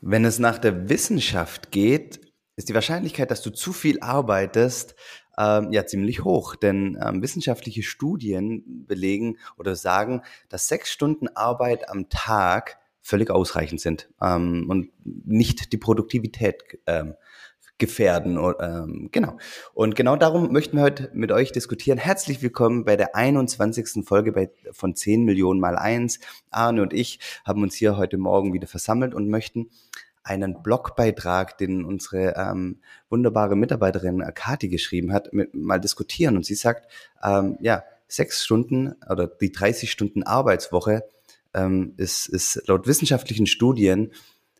Wenn es nach der Wissenschaft geht, ist die Wahrscheinlichkeit, dass du zu viel arbeitest, ähm, ja ziemlich hoch. Denn ähm, wissenschaftliche Studien belegen oder sagen, dass sechs Stunden Arbeit am Tag völlig ausreichend sind ähm, und nicht die Produktivität ähm, gefährden. Ähm, genau. Und genau darum möchten wir heute mit euch diskutieren. Herzlich willkommen bei der 21. Folge bei, von 10 Millionen mal 1. Arne und ich haben uns hier heute Morgen wieder versammelt und möchten einen Blogbeitrag, den unsere ähm, wunderbare Mitarbeiterin Kati geschrieben hat, mit, mal diskutieren. Und sie sagt, ähm, ja, sechs Stunden oder die 30 Stunden Arbeitswoche ähm, ist, ist laut wissenschaftlichen Studien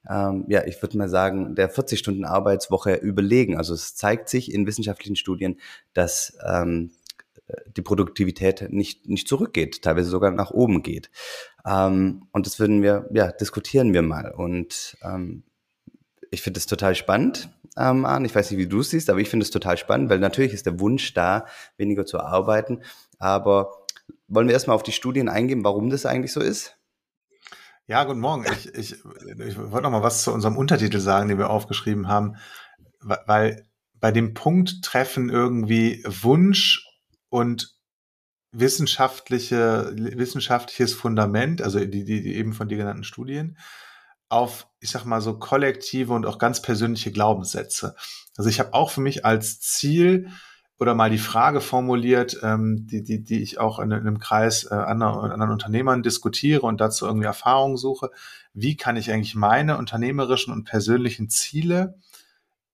ähm, ja, ich würde mal sagen, der 40-Stunden-Arbeitswoche überlegen. Also es zeigt sich in wissenschaftlichen Studien, dass ähm, die Produktivität nicht, nicht zurückgeht, teilweise sogar nach oben geht. Ähm, und das würden wir, ja, diskutieren wir mal. Und ähm, ich finde es total spannend, ähm, Arne. Ich weiß nicht, wie du es siehst, aber ich finde es total spannend, weil natürlich ist der Wunsch da, weniger zu arbeiten. Aber wollen wir erstmal auf die Studien eingehen, warum das eigentlich so ist? Ja, guten Morgen. Ich, ich, ich wollte noch mal was zu unserem Untertitel sagen, den wir aufgeschrieben haben, weil bei dem Punkt treffen irgendwie Wunsch und wissenschaftliche, wissenschaftliches Fundament, also die, die, die eben von dir genannten Studien, auf, ich sag mal so, kollektive und auch ganz persönliche Glaubenssätze. Also ich habe auch für mich als Ziel, oder mal die Frage formuliert, ähm, die, die, die ich auch in, in einem Kreis äh, anderen, anderen Unternehmern diskutiere und dazu irgendwie Erfahrungen suche. Wie kann ich eigentlich meine unternehmerischen und persönlichen Ziele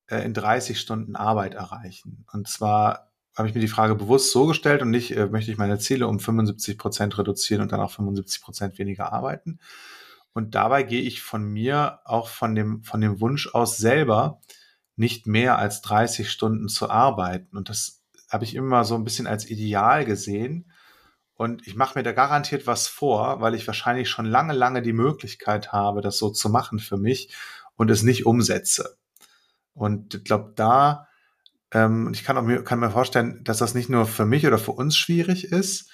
äh, in 30 Stunden Arbeit erreichen? Und zwar habe ich mir die Frage bewusst so gestellt und nicht, äh, möchte ich meine Ziele um 75 Prozent reduzieren und dann auch 75 Prozent weniger arbeiten. Und dabei gehe ich von mir auch von dem, von dem Wunsch aus selber, nicht mehr als 30 Stunden zu arbeiten. Und das habe ich immer so ein bisschen als Ideal gesehen. Und ich mache mir da garantiert was vor, weil ich wahrscheinlich schon lange, lange die Möglichkeit habe, das so zu machen für mich und es nicht umsetze. Und ich glaube, da, ähm, ich kann, auch kann mir vorstellen, dass das nicht nur für mich oder für uns schwierig ist,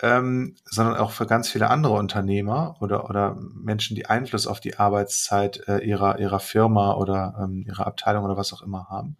ähm, sondern auch für ganz viele andere Unternehmer oder, oder Menschen, die Einfluss auf die Arbeitszeit äh, ihrer, ihrer Firma oder ähm, ihrer Abteilung oder was auch immer haben.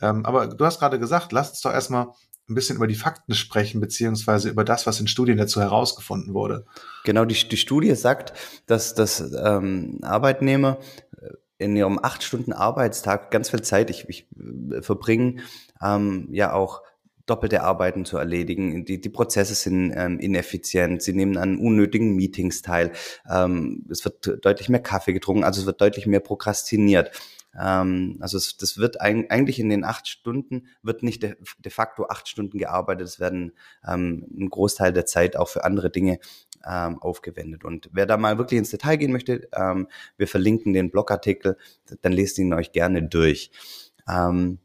Ähm, aber du hast gerade gesagt, lass uns doch erstmal ein bisschen über die Fakten sprechen, beziehungsweise über das, was in Studien dazu herausgefunden wurde. Genau, die, die Studie sagt, dass, dass ähm, Arbeitnehmer äh, in ihrem acht Stunden Arbeitstag ganz viel Zeit ich, ich äh, verbringen, ähm, ja auch doppelte Arbeiten zu erledigen. Die, die Prozesse sind ähm, ineffizient. Sie nehmen an unnötigen Meetings teil. Ähm, es wird deutlich mehr Kaffee getrunken, also es wird deutlich mehr prokrastiniert. Ähm, also es, das wird ein, eigentlich in den acht Stunden, wird nicht de, de facto acht Stunden gearbeitet. Es werden ähm, ein Großteil der Zeit auch für andere Dinge ähm, aufgewendet. Und wer da mal wirklich ins Detail gehen möchte, ähm, wir verlinken den Blogartikel, dann lest ihn euch gerne durch. Ähm,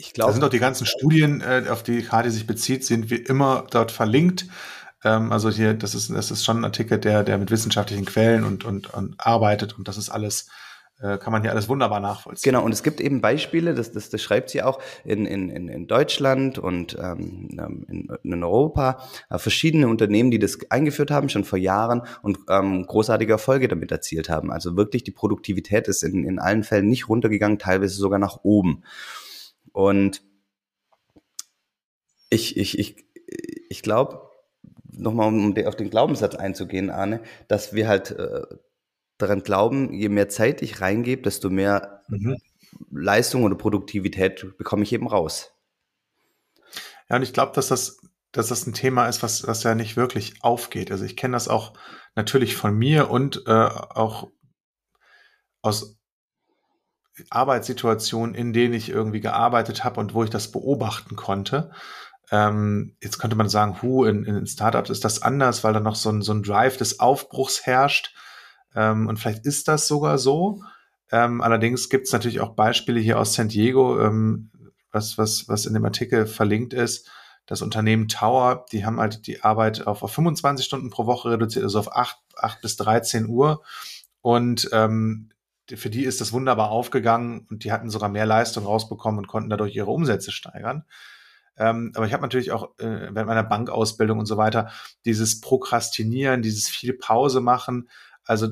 ich glaube. Da sind auch die ganzen Studien, äh, auf die Kadi sich bezieht, sind wie immer dort verlinkt. Ähm, also hier, das ist, das ist schon ein Artikel, der, der mit wissenschaftlichen Quellen und, und, und arbeitet und das ist alles äh, kann man hier alles wunderbar nachvollziehen. Genau, und es gibt eben Beispiele, das, das, das schreibt sie auch in, in, in Deutschland und ähm, ähm, in, in Europa, äh, verschiedene Unternehmen, die das eingeführt haben, schon vor Jahren und ähm, großartige Erfolge damit erzielt haben. Also wirklich die Produktivität ist in, in allen Fällen nicht runtergegangen, teilweise sogar nach oben. Und ich, ich, ich, ich glaube, nochmal um auf den Glaubenssatz einzugehen, Arne, dass wir halt äh, daran glauben, je mehr Zeit ich reingebe, desto mehr mhm. Leistung oder Produktivität bekomme ich eben raus. Ja, und ich glaube, dass das, dass das ein Thema ist, was, was ja nicht wirklich aufgeht. Also ich kenne das auch natürlich von mir und äh, auch aus Arbeitssituationen, in denen ich irgendwie gearbeitet habe und wo ich das beobachten konnte. Ähm, jetzt könnte man sagen, hu, in, in Startups ist das anders, weil da noch so ein, so ein Drive des Aufbruchs herrscht. Ähm, und vielleicht ist das sogar so. Ähm, allerdings gibt es natürlich auch Beispiele hier aus San Diego, ähm, was, was, was in dem Artikel verlinkt ist. Das Unternehmen Tower, die haben halt die Arbeit auf, auf 25 Stunden pro Woche reduziert, also auf 8, 8 bis 13 Uhr. Und ähm, für die ist das wunderbar aufgegangen und die hatten sogar mehr Leistung rausbekommen und konnten dadurch ihre Umsätze steigern. Ähm, aber ich habe natürlich auch äh, während meiner Bankausbildung und so weiter dieses Prokrastinieren, dieses viel Pause machen, also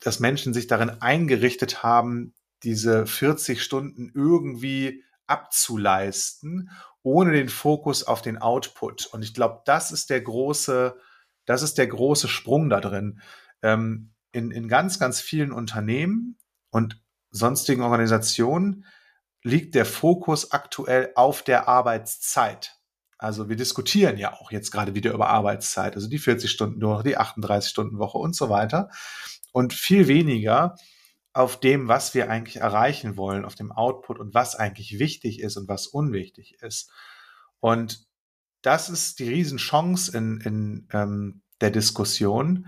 dass Menschen sich darin eingerichtet haben, diese 40 Stunden irgendwie abzuleisten, ohne den Fokus auf den Output. Und ich glaube, das ist der große, das ist der große Sprung da drin. Ähm, in, in ganz, ganz vielen Unternehmen und sonstigen Organisationen liegt der Fokus aktuell auf der Arbeitszeit. Also wir diskutieren ja auch jetzt gerade wieder über Arbeitszeit, also die 40 Stunden nur, die 38 Stunden Woche und so weiter. Und viel weniger auf dem, was wir eigentlich erreichen wollen, auf dem Output und was eigentlich wichtig ist und was unwichtig ist. Und das ist die Riesenchance in, in ähm, der Diskussion,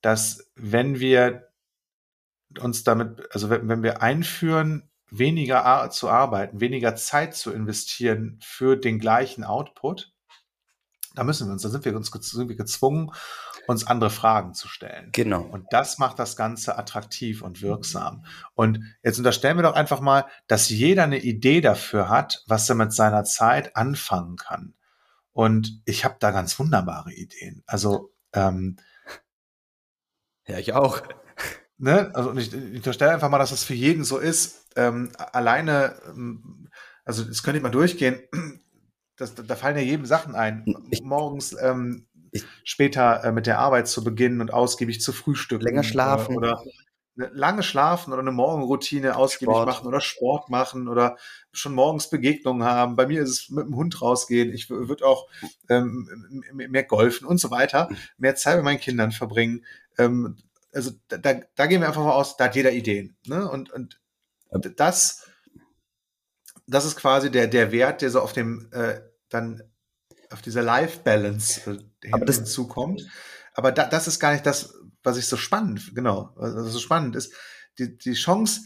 dass wenn wir uns damit, also wenn, wenn wir einführen, weniger zu arbeiten, weniger Zeit zu investieren für den gleichen Output, da müssen wir uns, da sind wir uns sind wir gezwungen, uns andere Fragen zu stellen. Genau. Und das macht das Ganze attraktiv und wirksam. Und jetzt unterstellen wir doch einfach mal, dass jeder eine Idee dafür hat, was er mit seiner Zeit anfangen kann. Und ich habe da ganz wunderbare Ideen. Also ähm, ja, ich auch. Ne? Also ich, ich unterstelle einfach mal, dass das für jeden so ist. Ähm, alleine, ähm, also das könnte ich mal durchgehen. Das, da fallen ja jedem Sachen ein. Ich, Morgens ähm, ich, später äh, mit der Arbeit zu beginnen und ausgiebig zu frühstücken. Länger schlafen. Oder, oder lange schlafen oder eine Morgenroutine ausgiebig Sport. machen oder Sport machen oder schon morgens Begegnungen haben. Bei mir ist es mit dem Hund rausgehen. Ich würde auch ähm, mehr golfen und so weiter. Mehr Zeit mit meinen Kindern verbringen. Ähm, also da, da gehen wir einfach mal aus, da hat jeder Ideen. Ne? Und, und das, das ist quasi der, der Wert, der so auf dem äh, dann auf dieser Life Balance äh, Aber das, hinzukommt. Aber da, das ist gar nicht das, was ich so spannend, genau, was so spannend ist. Die, die Chance,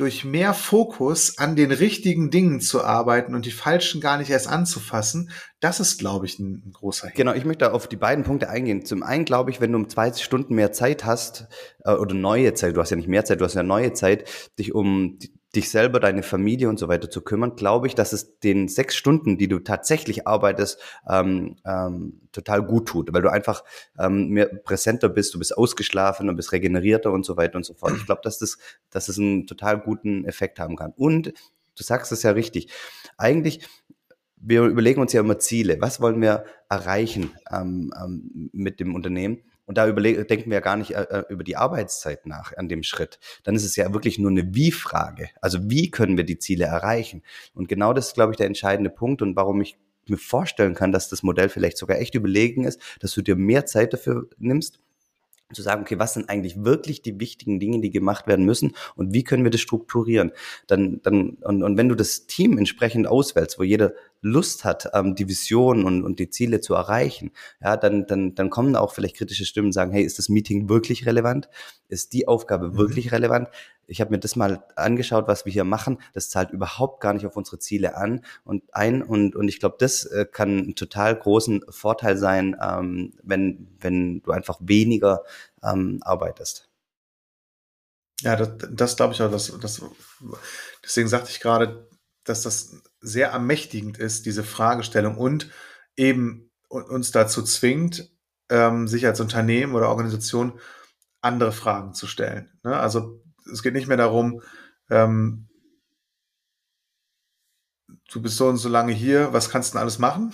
durch mehr Fokus an den richtigen Dingen zu arbeiten und die falschen gar nicht erst anzufassen, das ist, glaube ich, ein, großer Hebel. Genau, ich möchte auf die beiden Punkte eingehen. Zum einen glaube ich, wenn du um zwei Stunden mehr Zeit hast, äh, oder neue Zeit, du hast ja nicht mehr Zeit, du hast ja neue Zeit, dich um die, dich selber, deine Familie und so weiter zu kümmern, glaube ich, dass es den sechs Stunden, die du tatsächlich arbeitest, ähm, ähm, total gut tut, weil du einfach ähm, mehr präsenter bist, du bist ausgeschlafen, du bist regenerierter und so weiter und so fort. Ich glaube, dass das, dass das einen total guten Effekt haben kann. Und du sagst es ja richtig. Eigentlich wir überlegen uns ja immer Ziele. Was wollen wir erreichen ähm, ähm, mit dem Unternehmen? Und da denken wir gar nicht äh, äh, über die Arbeitszeit nach an dem Schritt. Dann ist es ja wirklich nur eine Wie-Frage. Also wie können wir die Ziele erreichen? Und genau das ist, glaube ich, der entscheidende Punkt und warum ich mir vorstellen kann, dass das Modell vielleicht sogar echt überlegen ist, dass du dir mehr Zeit dafür nimmst zu sagen, okay, was sind eigentlich wirklich die wichtigen Dinge, die gemacht werden müssen und wie können wir das strukturieren? Dann, dann, und, und wenn du das Team entsprechend auswählst, wo jeder Lust hat, ähm, die Vision und, und die Ziele zu erreichen, ja, dann, dann, dann kommen auch vielleicht kritische Stimmen und sagen, hey, ist das Meeting wirklich relevant? Ist die Aufgabe mhm. wirklich relevant? Ich habe mir das mal angeschaut, was wir hier machen. Das zahlt überhaupt gar nicht auf unsere Ziele an und ein. Und, und ich glaube, das äh, kann einen total großen Vorteil sein, ähm, wenn, wenn du einfach weniger ähm, arbeitest. Ja, das, das glaube ich auch. Das, das, deswegen sagte ich gerade, dass das sehr ermächtigend ist, diese Fragestellung und eben uns dazu zwingt, ähm, sich als Unternehmen oder Organisation andere Fragen zu stellen. Ne? Also es geht nicht mehr darum, ähm, du bist so und so lange hier, was kannst du denn alles machen?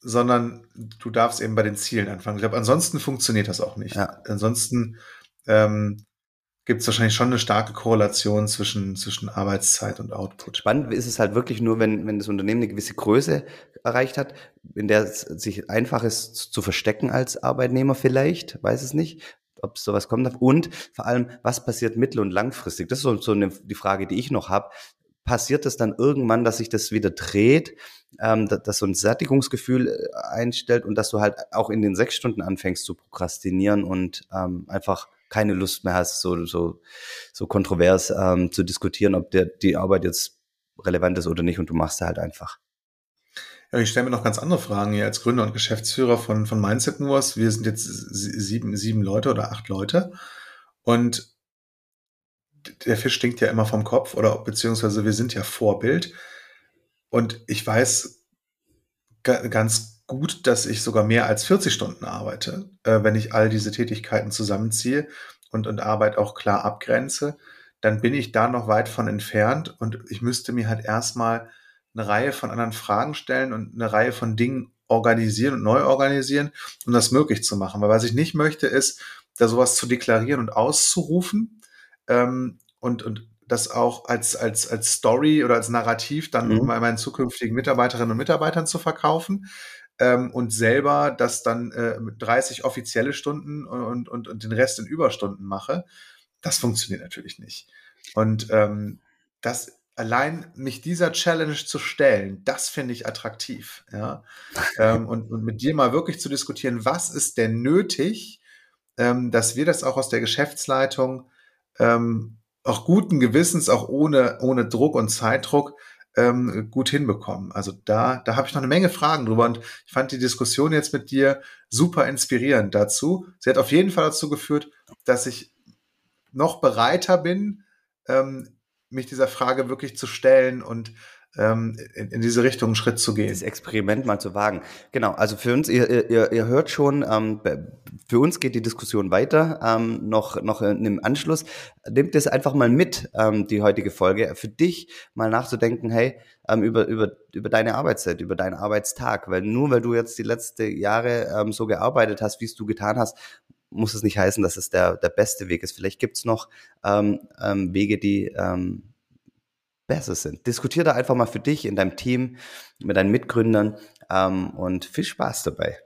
Sondern du darfst eben bei den Zielen anfangen. Ich glaube, ansonsten funktioniert das auch nicht. Ja. Ansonsten ähm, gibt es wahrscheinlich schon eine starke Korrelation zwischen, zwischen Arbeitszeit und Output. Spannend ist es halt wirklich nur, wenn, wenn das Unternehmen eine gewisse Größe erreicht hat, in der es sich einfach ist zu verstecken als Arbeitnehmer vielleicht, weiß es nicht, ob sowas kommen darf. Und vor allem, was passiert mittel- und langfristig? Das ist so, eine, die Frage, die ich noch habe. Passiert es dann irgendwann, dass sich das wieder dreht, ähm, dass, dass so ein Sättigungsgefühl äh, einstellt und dass du halt auch in den sechs Stunden anfängst zu prokrastinieren und ähm, einfach keine Lust mehr hast, so, so, so kontrovers ähm, zu diskutieren, ob der, die Arbeit jetzt relevant ist oder nicht und du machst sie halt einfach. Ja, ich stelle mir noch ganz andere Fragen hier als Gründer und Geschäftsführer von, von Mindset Moors. Wir sind jetzt sieben, sieben Leute oder acht Leute und der Fisch stinkt ja immer vom Kopf oder beziehungsweise wir sind ja Vorbild. Und ich weiß ganz gut, dass ich sogar mehr als 40 Stunden arbeite, äh, wenn ich all diese Tätigkeiten zusammenziehe und, und Arbeit auch klar abgrenze, dann bin ich da noch weit von entfernt und ich müsste mir halt erstmal eine Reihe von anderen Fragen stellen und eine Reihe von Dingen organisieren und neu organisieren, um das möglich zu machen. Weil was ich nicht möchte, ist, da sowas zu deklarieren und auszurufen ähm, und, und das auch als, als, als Story oder als Narrativ dann mhm. bei meinen zukünftigen Mitarbeiterinnen und Mitarbeitern zu verkaufen ähm, und selber das dann äh, mit 30 offizielle Stunden und, und, und den Rest in Überstunden mache. Das funktioniert natürlich nicht. Und ähm, das allein mich dieser Challenge zu stellen, das finde ich attraktiv. Ja? ähm, und, und mit dir mal wirklich zu diskutieren, was ist denn nötig, ähm, dass wir das auch aus der Geschäftsleitung ähm, auch guten Gewissens, auch ohne, ohne Druck und Zeitdruck, ähm, gut hinbekommen. Also da, da habe ich noch eine Menge Fragen drüber und ich fand die Diskussion jetzt mit dir super inspirierend dazu. Sie hat auf jeden Fall dazu geführt, dass ich noch bereiter bin, ähm, mich dieser Frage wirklich zu stellen und ähm, in, diese Richtung einen Schritt zu gehen. Das Experiment mal zu wagen. Genau, also für uns, ihr, ihr, ihr hört schon, ähm, für uns geht die Diskussion weiter, ähm, noch, noch im Anschluss. Nehmt das einfach mal mit, ähm, die heutige Folge, für dich mal nachzudenken, hey, ähm, über, über, über deine Arbeitszeit, über deinen Arbeitstag. Weil nur weil du jetzt die letzten Jahre ähm, so gearbeitet hast, wie es du getan hast, muss es nicht heißen, dass es der, der beste Weg ist. Vielleicht gibt's noch ähm, ähm, Wege, die ähm, besser sind. Diskutier da einfach mal für dich in deinem Team mit deinen Mitgründern ähm, und viel Spaß dabei.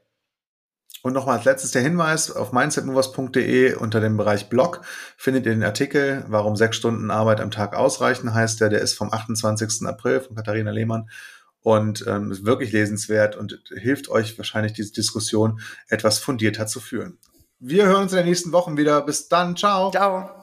Und nochmal als letztes der Hinweis, auf mindsetmovers.de unter dem Bereich Blog findet ihr den Artikel, warum sechs Stunden Arbeit am Tag ausreichen, heißt der, der ist vom 28. April von Katharina Lehmann und ähm, ist wirklich lesenswert und hilft euch wahrscheinlich diese Diskussion etwas fundierter zu führen. Wir hören uns in den nächsten Wochen wieder. Bis dann. Ciao. Ciao.